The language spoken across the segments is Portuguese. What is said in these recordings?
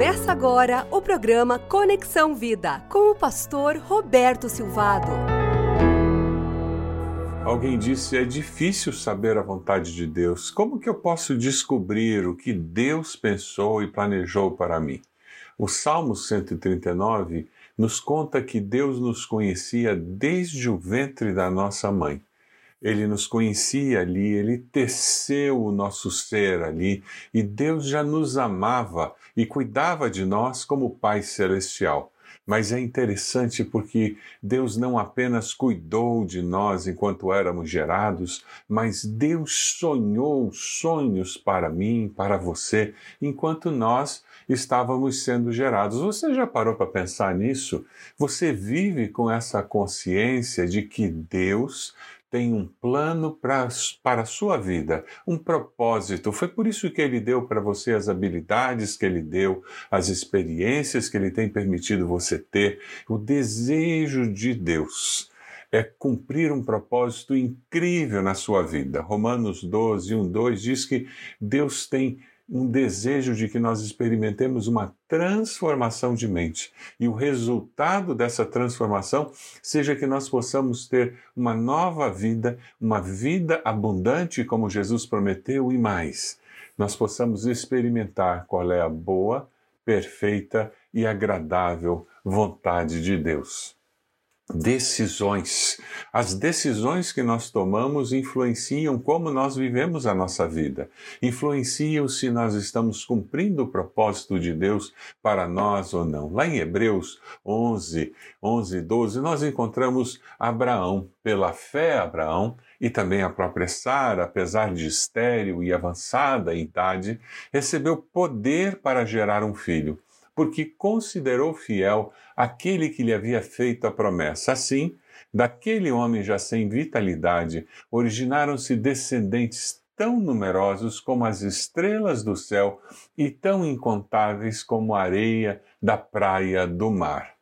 Começa agora o programa Conexão Vida com o pastor Roberto Silvado. Alguém disse: é difícil saber a vontade de Deus. Como que eu posso descobrir o que Deus pensou e planejou para mim? O Salmo 139 nos conta que Deus nos conhecia desde o ventre da nossa mãe. Ele nos conhecia ali, ele teceu o nosso ser ali, e Deus já nos amava e cuidava de nós como Pai Celestial. Mas é interessante porque Deus não apenas cuidou de nós enquanto éramos gerados, mas Deus sonhou sonhos para mim, para você, enquanto nós estávamos sendo gerados. Você já parou para pensar nisso? Você vive com essa consciência de que Deus tem um plano pra, para a sua vida, um propósito. Foi por isso que ele deu para você as habilidades que ele deu, as experiências que ele tem permitido você ter, o desejo de Deus é cumprir um propósito incrível na sua vida. Romanos 12, 1, 2 diz que Deus tem um desejo de que nós experimentemos uma transformação de mente. E o resultado dessa transformação seja que nós possamos ter uma nova vida, uma vida abundante, como Jesus prometeu, e mais, nós possamos experimentar qual é a boa, perfeita e agradável vontade de Deus decisões. As decisões que nós tomamos influenciam como nós vivemos a nossa vida, influenciam se nós estamos cumprindo o propósito de Deus para nós ou não. Lá em Hebreus 11, 11, 12, nós encontramos Abraão. Pela fé, Abraão, e também a própria Sara, apesar de estéril e avançada em idade, recebeu poder para gerar um filho porque considerou fiel aquele que lhe havia feito a promessa. Assim, daquele homem já sem vitalidade, originaram-se descendentes tão numerosos como as estrelas do céu e tão incontáveis como a areia da praia do mar.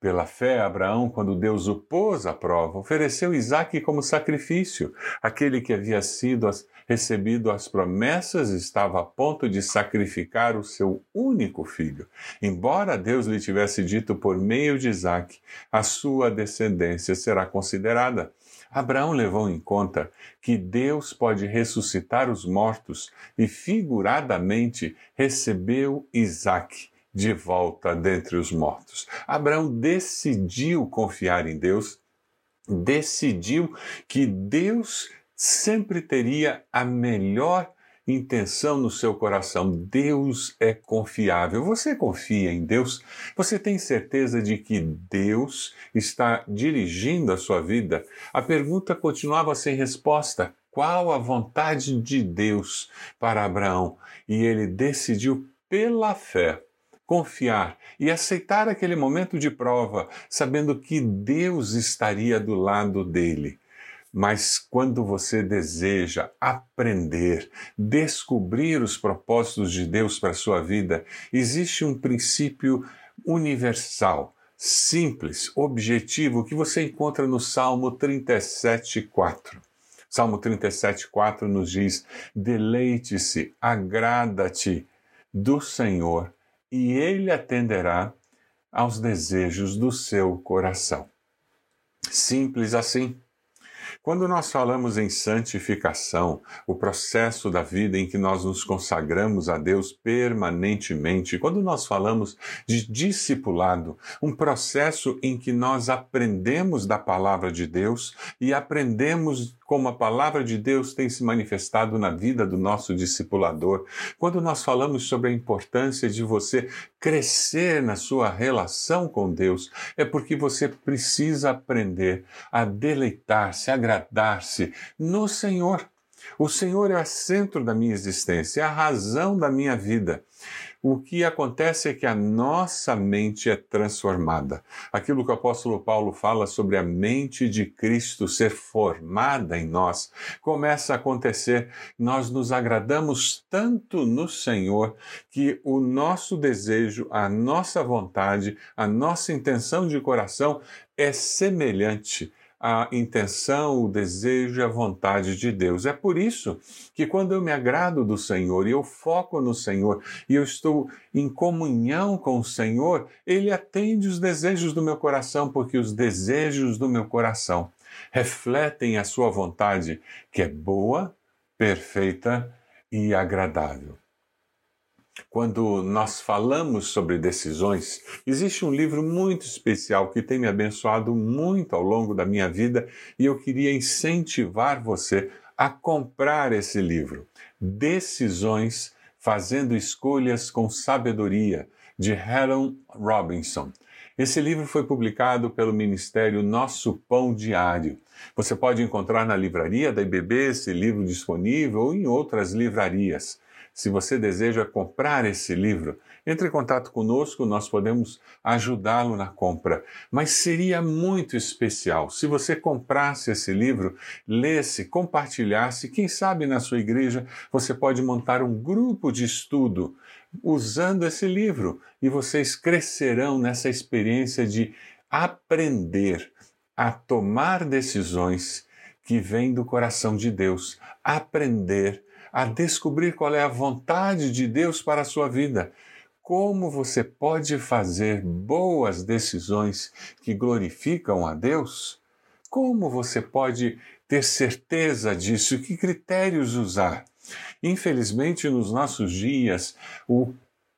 Pela fé, Abraão, quando Deus o pôs à prova, ofereceu Isaque como sacrifício. Aquele que havia sido recebido as promessas estava a ponto de sacrificar o seu único filho. Embora Deus lhe tivesse dito por meio de Isaque, a sua descendência será considerada. Abraão levou em conta que Deus pode ressuscitar os mortos e, figuradamente, recebeu Isaque de volta dentre os mortos. Abraão decidiu confiar em Deus, decidiu que Deus sempre teria a melhor intenção no seu coração. Deus é confiável. Você confia em Deus? Você tem certeza de que Deus está dirigindo a sua vida? A pergunta continuava sem resposta. Qual a vontade de Deus para Abraão? E ele decidiu pela fé confiar e aceitar aquele momento de prova, sabendo que Deus estaria do lado dele. Mas quando você deseja aprender, descobrir os propósitos de Deus para a sua vida, existe um princípio universal, simples, objetivo, que você encontra no Salmo 37, 4. Salmo 37, 4 nos diz: Deleite-se, agrada-te do Senhor e ele atenderá aos desejos do seu coração. Simples assim. Quando nós falamos em santificação, o processo da vida em que nós nos consagramos a Deus permanentemente, quando nós falamos de discipulado, um processo em que nós aprendemos da palavra de Deus e aprendemos como a palavra de Deus tem se manifestado na vida do nosso discipulador. Quando nós falamos sobre a importância de você crescer na sua relação com Deus, é porque você precisa aprender a deleitar-se, agradar-se no Senhor. O Senhor é o centro da minha existência, é a razão da minha vida o que acontece é que a nossa mente é transformada. Aquilo que o apóstolo Paulo fala sobre a mente de Cristo ser formada em nós, começa a acontecer. Nós nos agradamos tanto no Senhor que o nosso desejo, a nossa vontade, a nossa intenção de coração é semelhante a intenção, o desejo e a vontade de Deus. É por isso que quando eu me agrado do Senhor e eu foco no Senhor e eu estou em comunhão com o Senhor, Ele atende os desejos do meu coração, porque os desejos do meu coração refletem a Sua vontade, que é boa, perfeita e agradável. Quando nós falamos sobre decisões, existe um livro muito especial que tem me abençoado muito ao longo da minha vida e eu queria incentivar você a comprar esse livro. Decisões Fazendo Escolhas com Sabedoria, de Helen Robinson. Esse livro foi publicado pelo Ministério Nosso Pão Diário. Você pode encontrar na livraria da IBB esse livro disponível ou em outras livrarias. Se você deseja comprar esse livro, entre em contato conosco, nós podemos ajudá-lo na compra. Mas seria muito especial se você comprasse esse livro, lesse, compartilhasse. Quem sabe na sua igreja você pode montar um grupo de estudo usando esse livro e vocês crescerão nessa experiência de aprender a tomar decisões que vêm do coração de Deus, aprender a descobrir qual é a vontade de Deus para a sua vida. Como você pode fazer boas decisões que glorificam a Deus? Como você pode ter certeza disso? Que critérios usar? Infelizmente, nos nossos dias, o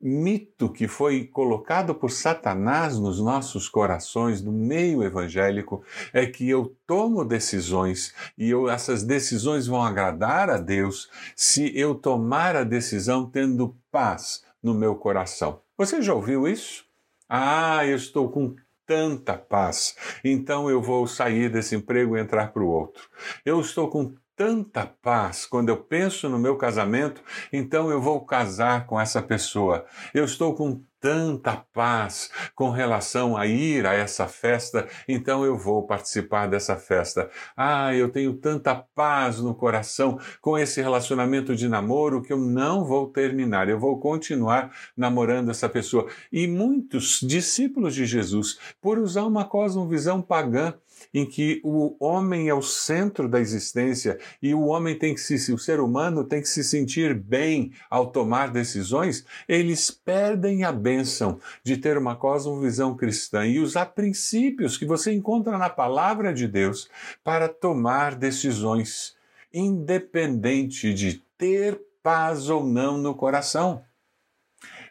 mito que foi colocado por Satanás nos nossos corações, no meio evangélico, é que eu tomo decisões e eu, essas decisões vão agradar a Deus se eu tomar a decisão tendo paz no meu coração. Você já ouviu isso? Ah, eu estou com tanta paz, então eu vou sair desse emprego e entrar para o outro. Eu estou com tanta paz quando eu penso no meu casamento, então eu vou casar com essa pessoa. Eu estou com tanta paz com relação a ir a essa festa, então eu vou participar dessa festa. Ah, eu tenho tanta paz no coração com esse relacionamento de namoro que eu não vou terminar, eu vou continuar namorando essa pessoa. E muitos discípulos de Jesus, por usar uma cosmovisão pagã, em que o homem é o centro da existência e o homem tem que se, o ser humano tem que se sentir bem ao tomar decisões, eles perdem a bênção de ter uma cosmovisão cristã e usar princípios que você encontra na palavra de Deus para tomar decisões, independente de ter paz ou não no coração.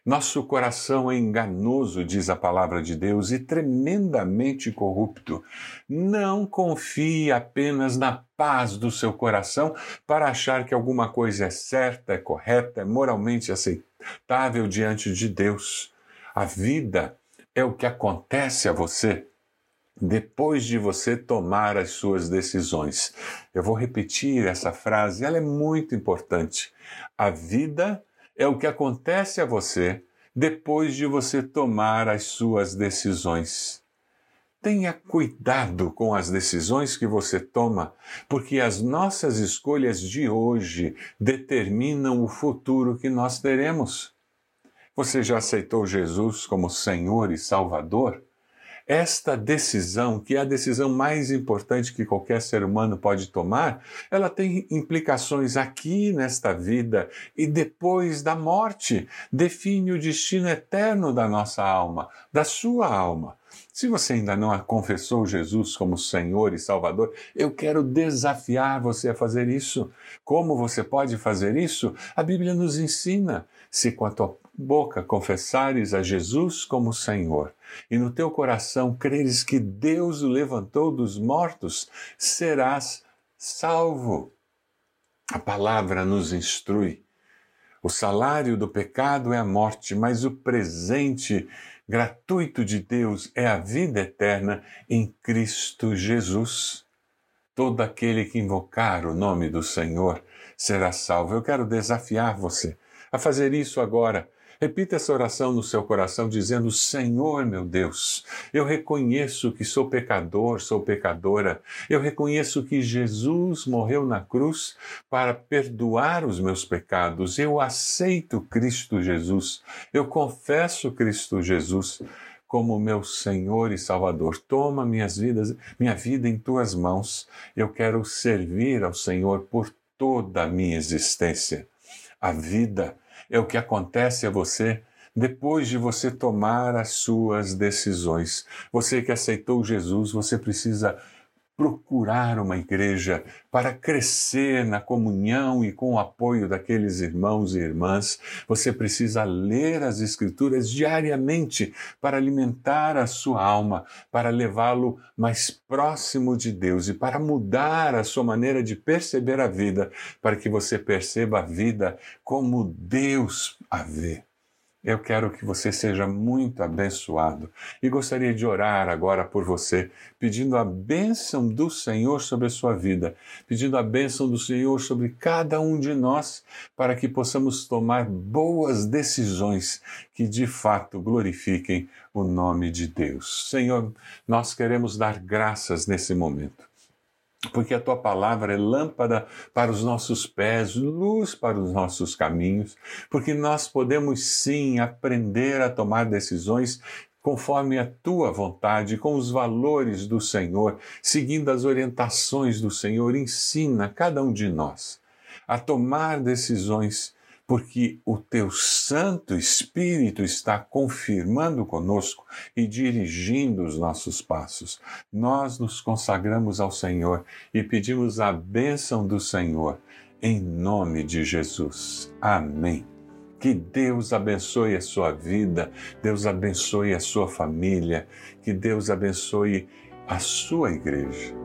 Nosso coração é enganoso, diz a palavra de Deus, e tremendamente corrupto. Não confie apenas na paz do seu coração para achar que alguma coisa é certa, é correta, é moralmente aceitável diante de Deus. A vida é o que acontece a você depois de você tomar as suas decisões. Eu vou repetir essa frase, ela é muito importante. A vida é o que acontece a você depois de você tomar as suas decisões. Tenha cuidado com as decisões que você toma, porque as nossas escolhas de hoje determinam o futuro que nós teremos. Você já aceitou Jesus como Senhor e Salvador? Esta decisão, que é a decisão mais importante que qualquer ser humano pode tomar, ela tem implicações aqui nesta vida e depois da morte. Define o destino eterno da nossa alma, da sua alma. Se você ainda não confessou Jesus como Senhor e Salvador, eu quero desafiar você a fazer isso. Como você pode fazer isso? A Bíblia nos ensina. Se com a tua boca confessares a Jesus como Senhor e no teu coração creres que Deus o levantou dos mortos, serás salvo. A palavra nos instrui. O salário do pecado é a morte, mas o presente gratuito de Deus é a vida eterna em Cristo Jesus. Todo aquele que invocar o nome do Senhor será salvo. Eu quero desafiar você a fazer isso agora Repita essa oração no seu coração, dizendo: Senhor meu Deus, eu reconheço que sou pecador, sou pecadora. Eu reconheço que Jesus morreu na cruz para perdoar os meus pecados. Eu aceito Cristo Jesus. Eu confesso Cristo Jesus como meu Senhor e Salvador. Toma minhas vidas, minha vida em tuas mãos. Eu quero servir ao Senhor por toda a minha existência. A vida é o que acontece a você depois de você tomar as suas decisões. Você que aceitou Jesus, você precisa procurar uma igreja para crescer na comunhão e com o apoio daqueles irmãos e irmãs. Você precisa ler as Escrituras diariamente para alimentar a sua alma, para levá-lo mais próximo de Deus e para mudar a sua maneira de perceber a vida, para que você perceba a vida como Deus a vê. Eu quero que você seja muito abençoado e gostaria de orar agora por você, pedindo a bênção do Senhor sobre a sua vida, pedindo a bênção do Senhor sobre cada um de nós, para que possamos tomar boas decisões que de fato glorifiquem o nome de Deus. Senhor, nós queremos dar graças nesse momento porque a tua palavra é lâmpada para os nossos pés, luz para os nossos caminhos, porque nós podemos sim aprender a tomar decisões conforme a tua vontade, com os valores do Senhor, seguindo as orientações do Senhor. Ensina cada um de nós a tomar decisões porque o teu Santo Espírito está confirmando conosco e dirigindo os nossos passos. Nós nos consagramos ao Senhor e pedimos a bênção do Senhor, em nome de Jesus. Amém. Que Deus abençoe a sua vida, Deus abençoe a sua família, que Deus abençoe a sua igreja.